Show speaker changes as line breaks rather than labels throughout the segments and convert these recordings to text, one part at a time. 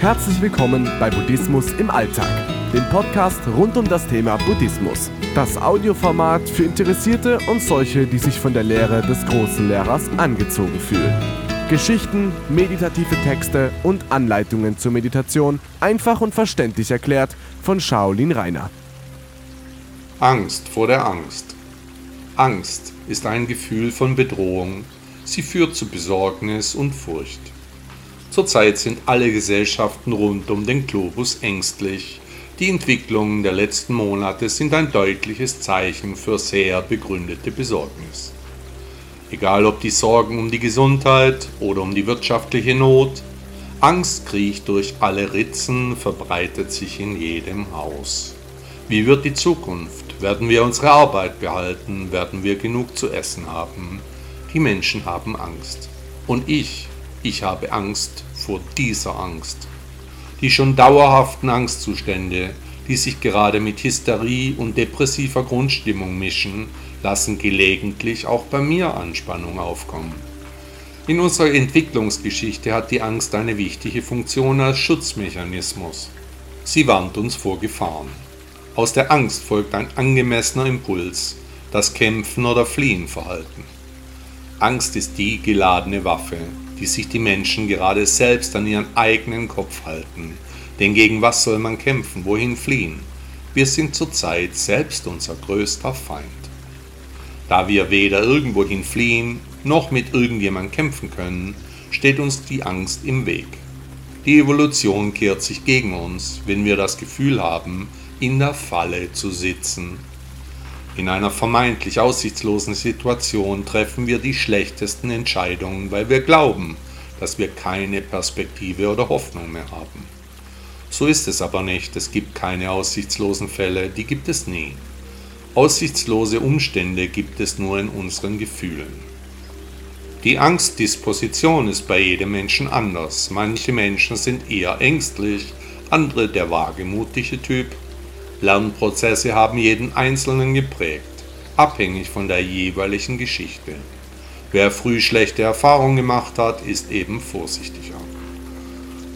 Herzlich willkommen bei Buddhismus im Alltag, dem Podcast rund um das Thema Buddhismus. Das Audioformat für Interessierte und solche, die sich von der Lehre des großen Lehrers angezogen fühlen. Geschichten, meditative Texte und Anleitungen zur Meditation einfach und verständlich erklärt von Shaolin Rainer.
Angst vor der Angst. Angst ist ein Gefühl von Bedrohung. Sie führt zu Besorgnis und Furcht. Zurzeit sind alle Gesellschaften rund um den Globus ängstlich. Die Entwicklungen der letzten Monate sind ein deutliches Zeichen für sehr begründete Besorgnis. Egal ob die Sorgen um die Gesundheit oder um die wirtschaftliche Not, Angst kriecht durch alle Ritzen, verbreitet sich in jedem Haus. Wie wird die Zukunft? Werden wir unsere Arbeit behalten? Werden wir genug zu essen haben? Die Menschen haben Angst. Und ich, ich habe Angst vor dieser Angst. Die schon dauerhaften Angstzustände, die sich gerade mit Hysterie und depressiver Grundstimmung mischen, lassen gelegentlich auch bei mir Anspannung aufkommen. In unserer Entwicklungsgeschichte hat die Angst eine wichtige Funktion als Schutzmechanismus. Sie warnt uns vor Gefahren. Aus der Angst folgt ein angemessener Impuls, das Kämpfen oder Fliehen Verhalten. Angst ist die geladene Waffe, die sich die Menschen gerade selbst an ihren eigenen Kopf halten. Denn gegen was soll man kämpfen, wohin fliehen? Wir sind zurzeit selbst unser größter Feind. Da wir weder irgendwohin fliehen noch mit irgendjemand kämpfen können, steht uns die Angst im Weg. Die Evolution kehrt sich gegen uns, wenn wir das Gefühl haben, in der Falle zu sitzen in einer vermeintlich aussichtslosen Situation treffen wir die schlechtesten Entscheidungen, weil wir glauben, dass wir keine Perspektive oder Hoffnung mehr haben. So ist es aber nicht, es gibt keine aussichtslosen Fälle, die gibt es nie. Aussichtslose Umstände gibt es nur in unseren Gefühlen. Die Angstdisposition ist bei jedem Menschen anders. Manche Menschen sind eher ängstlich, andere der wagemutige Typ Lernprozesse haben jeden Einzelnen geprägt, abhängig von der jeweiligen Geschichte. Wer früh schlechte Erfahrungen gemacht hat, ist eben vorsichtiger.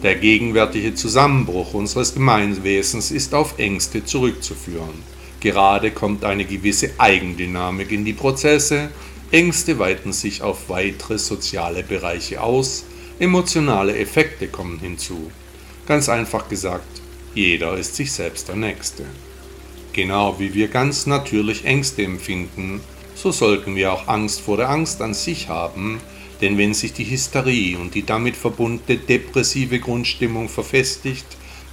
Der gegenwärtige Zusammenbruch unseres Gemeinwesens ist auf Ängste zurückzuführen. Gerade kommt eine gewisse Eigendynamik in die Prozesse, Ängste weiten sich auf weitere soziale Bereiche aus, emotionale Effekte kommen hinzu. Ganz einfach gesagt, jeder ist sich selbst der Nächste. Genau wie wir ganz natürlich Ängste empfinden, so sollten wir auch Angst vor der Angst an sich haben, denn wenn sich die Hysterie und die damit verbundene depressive Grundstimmung verfestigt,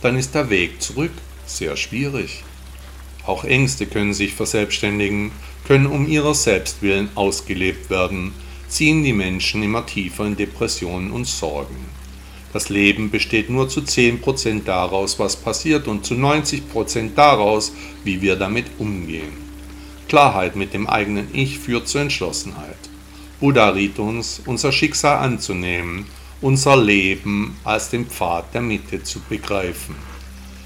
dann ist der Weg zurück sehr schwierig. Auch Ängste können sich verselbstständigen, können um ihrer selbst willen ausgelebt werden, ziehen die Menschen immer tiefer in Depressionen und Sorgen. Das Leben besteht nur zu 10% daraus, was passiert und zu 90% daraus, wie wir damit umgehen. Klarheit mit dem eigenen Ich führt zur Entschlossenheit. Buddha riet uns, unser Schicksal anzunehmen, unser Leben als den Pfad der Mitte zu begreifen.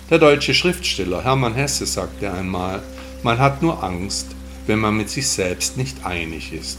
Der deutsche Schriftsteller Hermann Hesse sagte einmal, man hat nur Angst, wenn man mit sich selbst nicht einig ist.